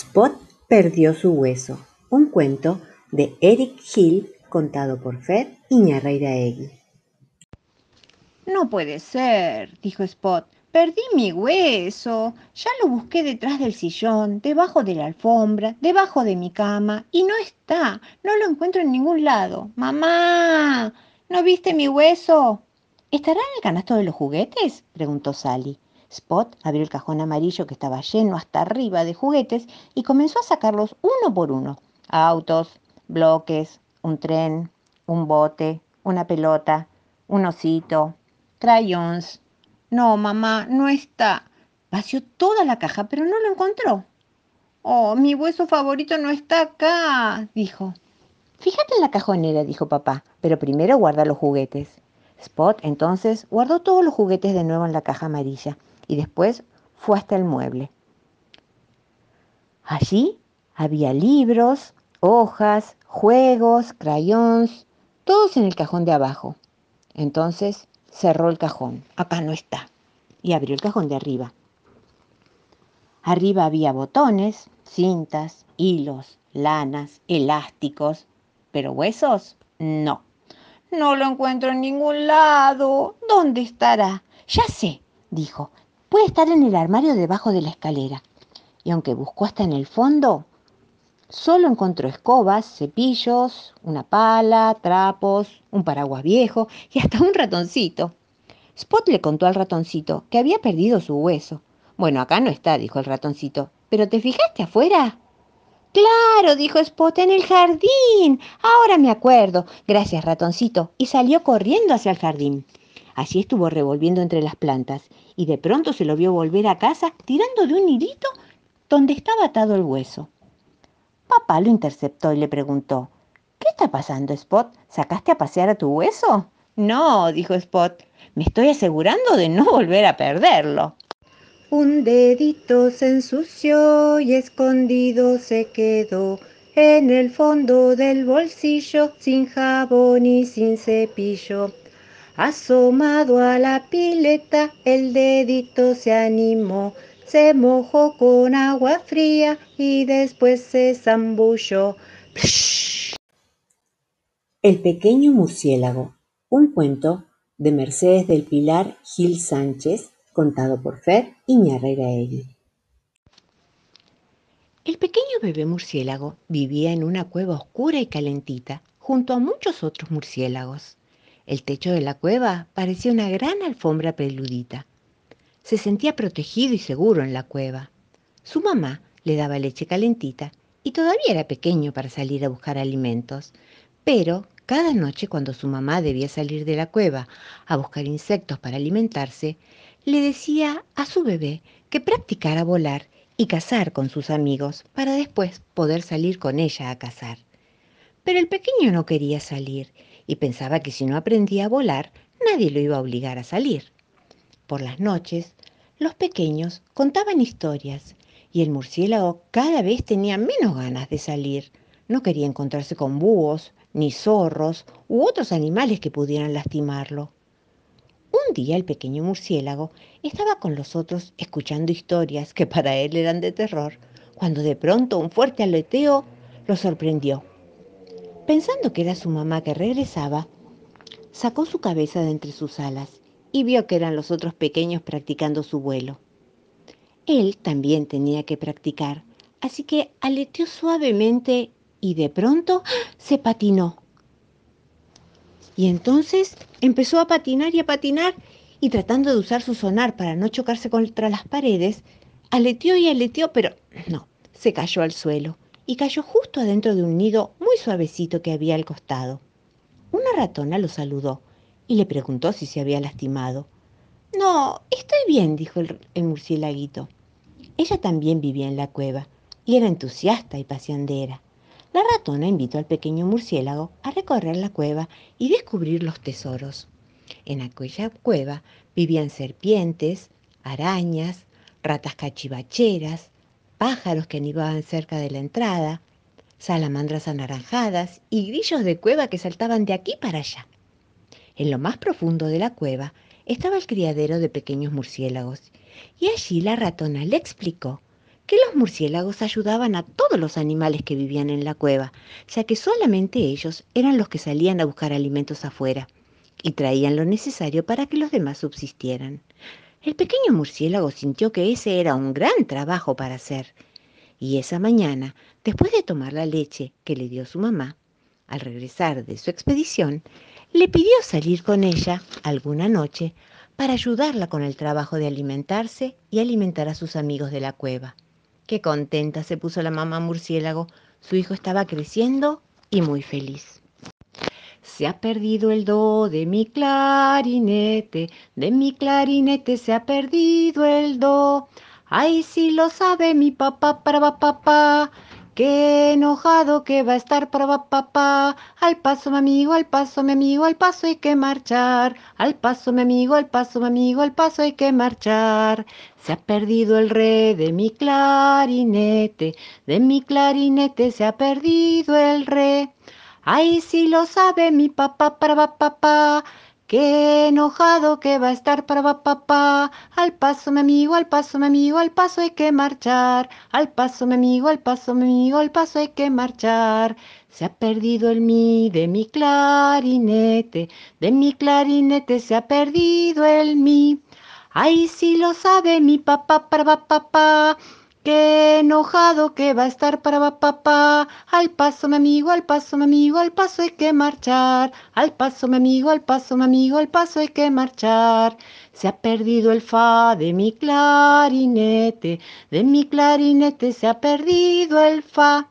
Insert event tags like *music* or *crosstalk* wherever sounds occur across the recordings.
Spot perdió su hueso. Un cuento de Eric Hill contado por Fer Iñarreiraegui. No puede ser, dijo Spot. Perdí mi hueso. Ya lo busqué detrás del sillón, debajo de la alfombra, debajo de mi cama, y no está. No lo encuentro en ningún lado. Mamá, ¿no viste mi hueso? ¿Estará en el canasto de los juguetes? preguntó Sally. Spot abrió el cajón amarillo que estaba lleno hasta arriba de juguetes y comenzó a sacarlos uno por uno. Autos, bloques, un tren, un bote, una pelota, un osito, crayons. No, mamá, no está. Vació toda la caja, pero no lo encontró. Oh, mi hueso favorito no está acá, dijo. Fíjate en la cajonera, dijo papá, pero primero guarda los juguetes. Spot entonces guardó todos los juguetes de nuevo en la caja amarilla y después fue hasta el mueble. Allí había libros, hojas, juegos, crayons, todos en el cajón de abajo. Entonces cerró el cajón. Acá no está. Y abrió el cajón de arriba. Arriba había botones, cintas, hilos, lanas, elásticos, pero huesos no. No lo encuentro en ningún lado. ¿Dónde estará? Ya sé, dijo. Puede estar en el armario debajo de la escalera. Y aunque buscó hasta en el fondo, solo encontró escobas, cepillos, una pala, trapos, un paraguas viejo y hasta un ratoncito. Spot le contó al ratoncito que había perdido su hueso. Bueno, acá no está, dijo el ratoncito. ¿Pero te fijaste afuera? Claro, dijo Spot, en el jardín. Ahora me acuerdo. Gracias, ratoncito. Y salió corriendo hacia el jardín. Allí estuvo revolviendo entre las plantas y de pronto se lo vio volver a casa tirando de un hilito donde estaba atado el hueso. Papá lo interceptó y le preguntó, ¿Qué está pasando, Spot? ¿Sacaste a pasear a tu hueso? No, dijo Spot, me estoy asegurando de no volver a perderlo. Un dedito se ensució y escondido se quedó en el fondo del bolsillo, sin jabón y sin cepillo. Asomado a la pileta, el dedito se animó, se mojó con agua fría y después se zambulló. El pequeño murciélago, un cuento de Mercedes del Pilar Gil Sánchez, contado por Fer Iñarreiraegui. El pequeño bebé murciélago vivía en una cueva oscura y calentita, junto a muchos otros murciélagos. El techo de la cueva parecía una gran alfombra peludita. Se sentía protegido y seguro en la cueva. Su mamá le daba leche calentita y todavía era pequeño para salir a buscar alimentos. Pero cada noche cuando su mamá debía salir de la cueva a buscar insectos para alimentarse, le decía a su bebé que practicara volar y cazar con sus amigos para después poder salir con ella a cazar. Pero el pequeño no quería salir y pensaba que si no aprendía a volar, nadie lo iba a obligar a salir. Por las noches, los pequeños contaban historias y el murciélago cada vez tenía menos ganas de salir. No quería encontrarse con búhos, ni zorros u otros animales que pudieran lastimarlo. Un día el pequeño murciélago estaba con los otros escuchando historias que para él eran de terror, cuando de pronto un fuerte aleteo lo sorprendió. Pensando que era su mamá que regresaba, sacó su cabeza de entre sus alas y vio que eran los otros pequeños practicando su vuelo. Él también tenía que practicar, así que aleteó suavemente y de pronto se patinó. Y entonces empezó a patinar y a patinar y tratando de usar su sonar para no chocarse contra las paredes, aleteó y aleteó, pero no, se cayó al suelo y cayó justo adentro de un nido muy suavecito que había al costado. Una ratona lo saludó y le preguntó si se había lastimado. No, estoy bien, dijo el, el murciélaguito. Ella también vivía en la cueva y era entusiasta y paseandera. La ratona invitó al pequeño murciélago a recorrer la cueva y descubrir los tesoros. En aquella cueva vivían serpientes, arañas, ratas cachivacheras, pájaros que anidaban cerca de la entrada, salamandras anaranjadas y grillos de cueva que saltaban de aquí para allá. En lo más profundo de la cueva estaba el criadero de pequeños murciélagos, y allí la ratona le explicó que los murciélagos ayudaban a todos los animales que vivían en la cueva, ya que solamente ellos eran los que salían a buscar alimentos afuera y traían lo necesario para que los demás subsistieran. El pequeño murciélago sintió que ese era un gran trabajo para hacer. Y esa mañana, después de tomar la leche que le dio su mamá, al regresar de su expedición, le pidió salir con ella alguna noche para ayudarla con el trabajo de alimentarse y alimentar a sus amigos de la cueva. Qué contenta se puso la mamá murciélago. Su hijo estaba creciendo y muy feliz. Se ha perdido el do de mi clarinete, de mi clarinete se ha perdido el do. Ay, si lo sabe mi papá, para papá. Qué enojado que va a estar para papá. Al paso, mi amigo, al paso, mi amigo, al paso hay que marchar. Al paso, mi amigo, al paso, mi amigo, al paso hay que marchar. Se ha perdido el re de mi clarinete, de mi clarinete se ha perdido el re. Ay, si lo sabe mi papá, para papá. Qué enojado que va a estar para papá. Al paso, mi amigo, al paso, mi amigo, al paso hay que marchar. Al paso, mi amigo, al paso, mi amigo, al paso hay que marchar. Se ha perdido el mi de mi clarinete, de mi clarinete se ha perdido el mi. Ay, si lo sabe mi papá, para papá. Qué enojado que va a estar para papá. Al paso, mi amigo, al paso, mi amigo, al paso hay que marchar. Al paso, mi amigo, al paso, mi amigo, al paso hay que marchar. Se ha perdido el fa de mi clarinete, de mi clarinete se ha perdido el fa.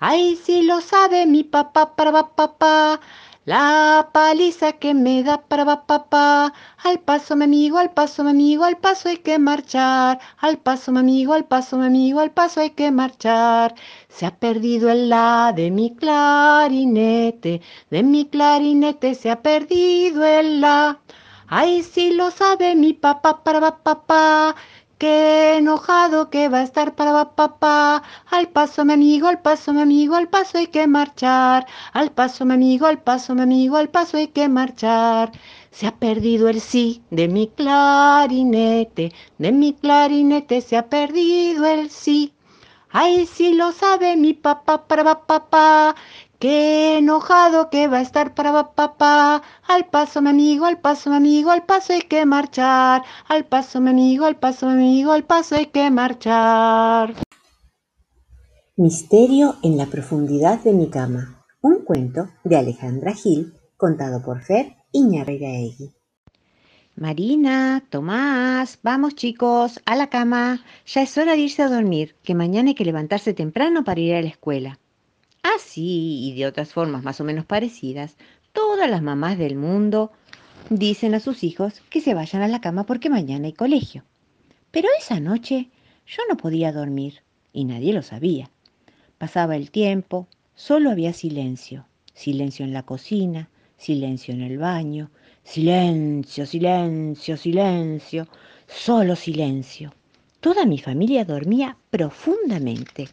Ay, si lo sabe mi papá, para papá. La paliza que me da para papá. Al paso, mi amigo, al paso, mi amigo, al paso hay que marchar. Al paso, mi amigo, al paso, mi amigo, al paso hay que marchar. Se ha perdido el la de mi clarinete, de mi clarinete se ha perdido el la. Ay, si lo sabe mi papá, para papá. Qué enojado que va a estar para papá. Al paso, mi amigo, al paso, mi amigo, al paso hay que marchar. Al paso, mi amigo, al paso, mi amigo, al paso hay que marchar. Se ha perdido el sí de mi clarinete, de mi clarinete se ha perdido el sí. Ay, si lo sabe mi papá, para papá. Qué enojado que va a estar para papá. Al paso, mi amigo, al paso, mi amigo, al paso hay que marchar. Al paso, mi amigo, al paso, mi amigo, al paso hay que marchar. Misterio en la profundidad de mi cama. Un cuento de Alejandra Gil, contado por Fer Iñarreiraegui. Marina, Tomás, vamos chicos, a la cama. Ya es hora de irse a dormir, que mañana hay que levantarse temprano para ir a la escuela. Así y de otras formas más o menos parecidas, todas las mamás del mundo dicen a sus hijos que se vayan a la cama porque mañana hay colegio. Pero esa noche yo no podía dormir y nadie lo sabía. Pasaba el tiempo, solo había silencio, silencio en la cocina, silencio en el baño, silencio, silencio, silencio, solo silencio. Toda mi familia dormía profundamente.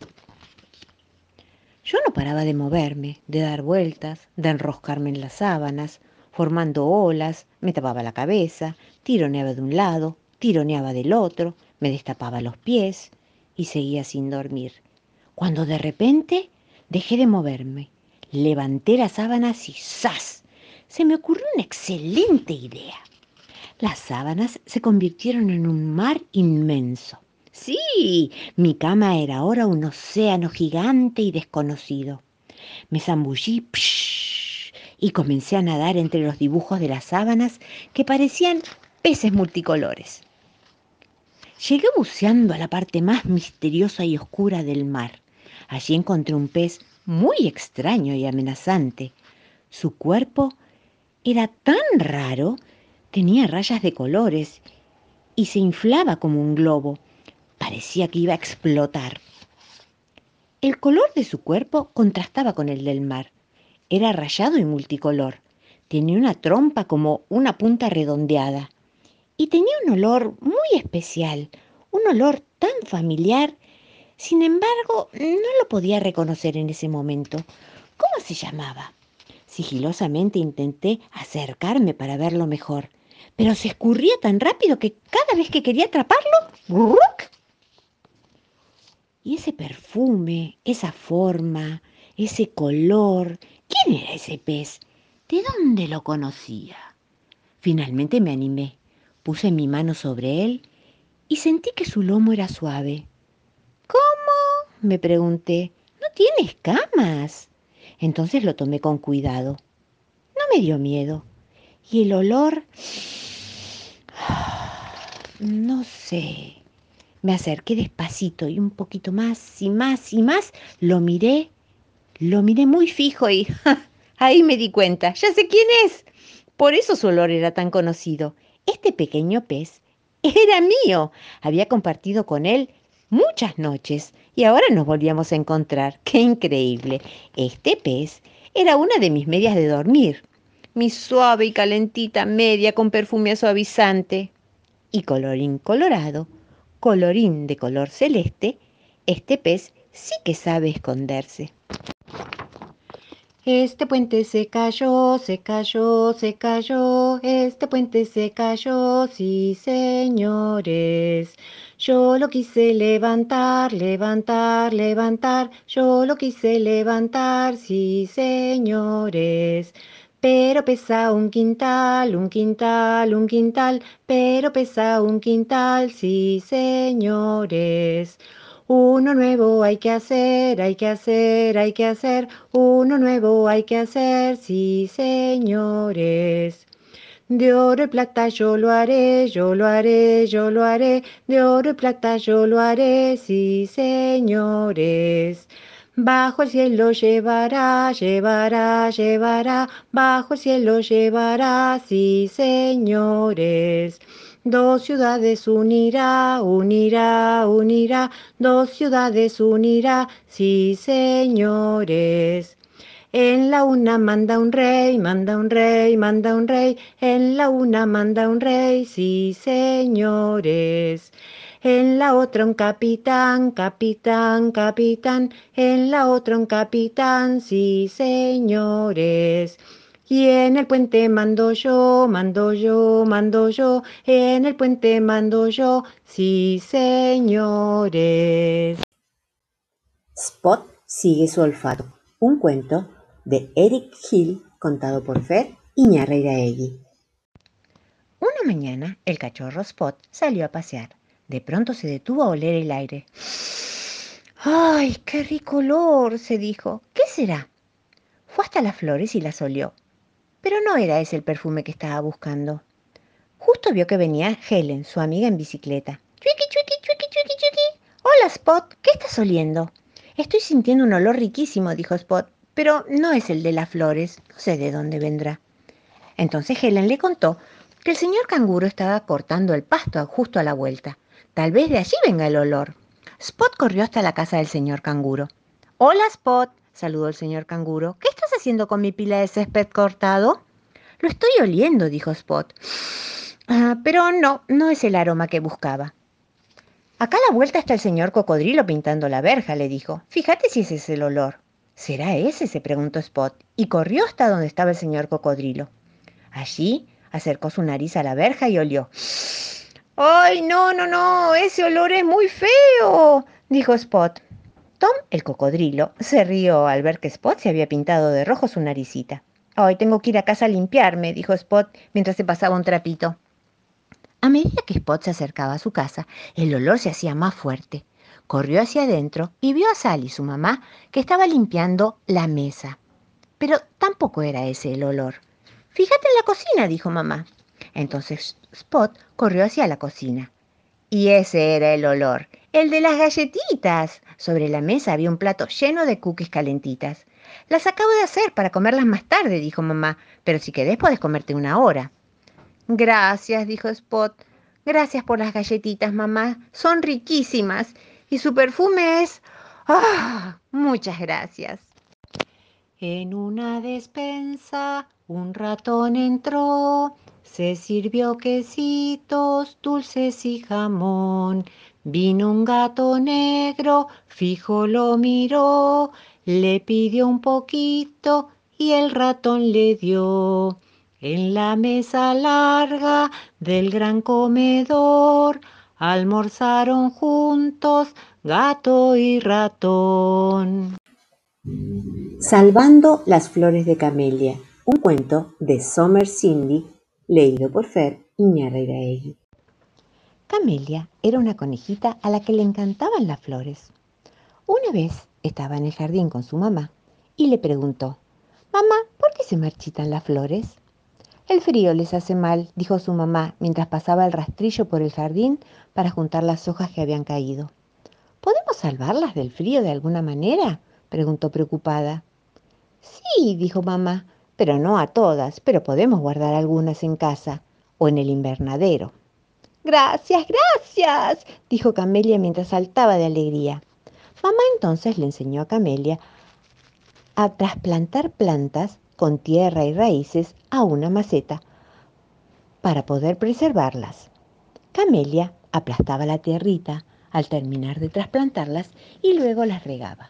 Paraba de moverme, de dar vueltas, de enroscarme en las sábanas, formando olas, me tapaba la cabeza, tironeaba de un lado, tironeaba del otro, me destapaba los pies y seguía sin dormir. Cuando de repente dejé de moverme, levanté las sábanas y ¡zas! Se me ocurrió una excelente idea. Las sábanas se convirtieron en un mar inmenso. Sí, mi cama era ahora un océano gigante y desconocido. Me zambullí psh, y comencé a nadar entre los dibujos de las sábanas que parecían peces multicolores. Llegué buceando a la parte más misteriosa y oscura del mar. Allí encontré un pez muy extraño y amenazante. Su cuerpo era tan raro, tenía rayas de colores y se inflaba como un globo Parecía que iba a explotar. El color de su cuerpo contrastaba con el del mar. Era rayado y multicolor. Tenía una trompa como una punta redondeada. Y tenía un olor muy especial, un olor tan familiar. Sin embargo, no lo podía reconocer en ese momento. ¿Cómo se llamaba? Sigilosamente intenté acercarme para verlo mejor, pero se escurría tan rápido que cada vez que quería atraparlo, Y ese perfume, esa forma, ese color, ¿quién era ese pez? ¿De dónde lo conocía? Finalmente me animé, puse mi mano sobre él y sentí que su lomo era suave. ¿Cómo? me pregunté. ¿No tiene escamas? Entonces lo tomé con cuidado. No me dio miedo. Y el olor... *sighs* No sé. Me acerqué despacito y un poquito más y más y más. Lo miré, lo miré muy fijo y *laughs* ahí me di cuenta. Ya sé quién es. Por eso su olor era tan conocido. Este pequeño pez era mío. Había compartido con él muchas noches y ahora nos volvíamos a encontrar. ¡Qué increíble! Este pez era una de mis medias de dormir. Mi suave y calentita media con perfume suavizante. Y colorín colorado, colorín de color celeste, este pez sí que sabe esconderse. Este puente se cayó, se cayó, se cayó, este puente se cayó, sí señores. Yo lo quise levantar, levantar, levantar, yo lo quise levantar, sí señores. Pero pesa un quintal, un quintal, un quintal, pero pesa un quintal, sí señores. Uno nuevo hay que hacer, hay que hacer, hay que hacer. Uno nuevo hay que hacer, sí, señores. De oro y plata yo lo haré, yo lo haré, yo lo haré. De oro y plata yo lo haré, sí, señores. Bajo el cielo llevará, llevará, llevará. Bajo el cielo llevará, sí, señores. Dos ciudades unirá, unirá, unirá, dos ciudades unirá, sí señores. En la una manda un rey, manda un rey, manda un rey, en la una manda un rey, sí señores. En la otra un capitán, capitán, capitán, en la otra un capitán, sí señores. Y en el puente mando yo, mando yo, mando yo, en el puente mando yo, sí señores. Spot sigue su olfato, un cuento de Eric Hill contado por Fer Iñarreiraegui. Una mañana el cachorro Spot salió a pasear. De pronto se detuvo a oler el aire. ¡Ay, qué rico olor! se dijo. ¿Qué será? Fue hasta las flores y las olió pero no era ese el perfume que estaba buscando. Justo vio que venía Helen, su amiga en bicicleta. ¡Chuiki, chuiki, chuiki, chuiki, chuiki! Hola, Spot, ¿qué estás oliendo? Estoy sintiendo un olor riquísimo, dijo Spot, pero no es el de las flores, no sé de dónde vendrá. Entonces Helen le contó que el señor canguro estaba cortando el pasto justo a la vuelta. Tal vez de allí venga el olor. Spot corrió hasta la casa del señor canguro. Hola, Spot, saludó el señor canguro. ¿Qué estás haciendo con mi pila de césped cortado? Lo estoy oliendo, dijo Spot. Ah, pero no, no es el aroma que buscaba. Acá a la vuelta está el señor cocodrilo pintando la verja, le dijo. Fíjate si ese es el olor. ¿Será ese? se preguntó Spot, y corrió hasta donde estaba el señor cocodrilo. Allí acercó su nariz a la verja y olió. ¡Ay, no, no, no! Ese olor es muy feo, dijo Spot. Tom, el cocodrilo, se rió al ver que Spot se había pintado de rojo su naricita. Hoy tengo que ir a casa a limpiarme, dijo Spot mientras se pasaba un trapito. A medida que Spot se acercaba a su casa, el olor se hacía más fuerte. Corrió hacia adentro y vio a Sally, su mamá, que estaba limpiando la mesa. Pero tampoco era ese el olor. Fíjate en la cocina, dijo mamá. Entonces Spot corrió hacia la cocina. Y ese era el olor, el de las galletitas. Sobre la mesa había un plato lleno de cookies calentitas. Las acabo de hacer para comerlas más tarde, dijo mamá, pero si querés podés comerte una hora. Gracias, dijo Spot. Gracias por las galletitas, mamá. Son riquísimas. Y su perfume es... ¡Ah! Muchas gracias. En una despensa un ratón entró se sirvió quesitos, dulces y jamón. Vino un gato negro, fijo lo miró, le pidió un poquito y el ratón le dio. En la mesa larga del gran comedor almorzaron juntos gato y ratón. Salvando las flores de camelia, un cuento de Summer Cindy, leído por Fer Iñarreiraegui. Camelia era una conejita a la que le encantaban las flores. Una vez estaba en el jardín con su mamá y le preguntó, Mamá, ¿por qué se marchitan las flores? El frío les hace mal, dijo su mamá mientras pasaba el rastrillo por el jardín para juntar las hojas que habían caído. ¿Podemos salvarlas del frío de alguna manera? preguntó preocupada. Sí, dijo mamá, pero no a todas, pero podemos guardar algunas en casa o en el invernadero. Gracias, gracias, dijo Camelia mientras saltaba de alegría. Mamá entonces le enseñó a Camelia a trasplantar plantas con tierra y raíces a una maceta para poder preservarlas. Camelia aplastaba la tierrita al terminar de trasplantarlas y luego las regaba.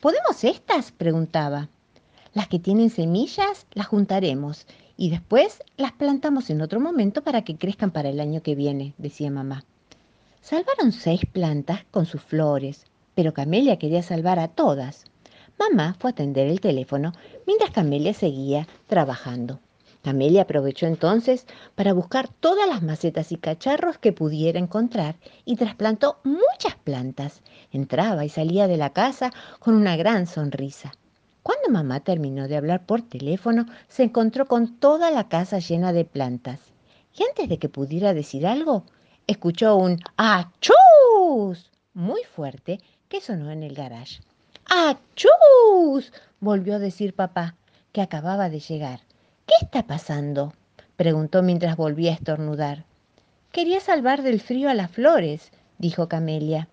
¿Podemos estas? preguntaba. Las que tienen semillas las juntaremos y después las plantamos en otro momento para que crezcan para el año que viene, decía mamá. Salvaron seis plantas con sus flores, pero Camelia quería salvar a todas. Mamá fue a atender el teléfono mientras Camelia seguía trabajando. Camelia aprovechó entonces para buscar todas las macetas y cacharros que pudiera encontrar y trasplantó muchas plantas. Entraba y salía de la casa con una gran sonrisa. Cuando mamá terminó de hablar por teléfono, se encontró con toda la casa llena de plantas. Y antes de que pudiera decir algo, escuchó un ¡Achús! muy fuerte que sonó en el garage. ¡Achús! volvió a decir papá, que acababa de llegar. ¿Qué está pasando? preguntó mientras volvía a estornudar. Quería salvar del frío a las flores, dijo Camelia.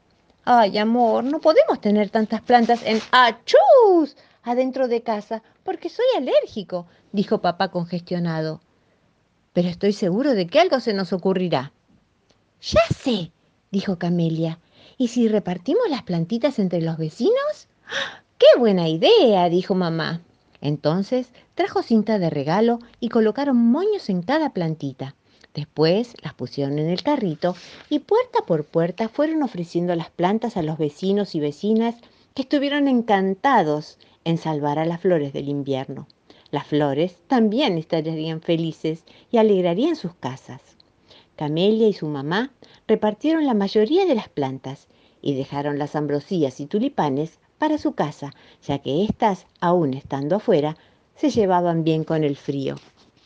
Ay, amor, no podemos tener tantas plantas en ¡Achús! Adentro de casa porque soy alérgico, dijo papá congestionado. Pero estoy seguro de que algo se nos ocurrirá. Ya sé, dijo Camelia. ¿Y si repartimos las plantitas entre los vecinos? ¡Qué buena idea! dijo mamá. Entonces trajo cinta de regalo y colocaron moños en cada plantita. Después las pusieron en el carrito y puerta por puerta fueron ofreciendo las plantas a los vecinos y vecinas que estuvieron encantados en salvar a las flores del invierno. Las flores también estarían felices y alegrarían sus casas. Camelia y su mamá repartieron la mayoría de las plantas y dejaron las ambrosías y tulipanes para su casa, ya que éstas, aún estando afuera, se llevaban bien con el frío.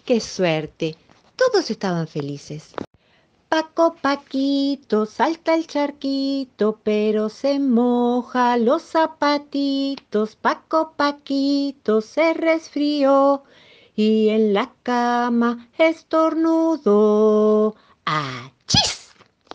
¡Qué suerte! Todos estaban felices. Paco Paquito salta el charquito, pero se moja los zapatitos. Paco Paquito se resfrió y en la cama estornudó. ¡Achis!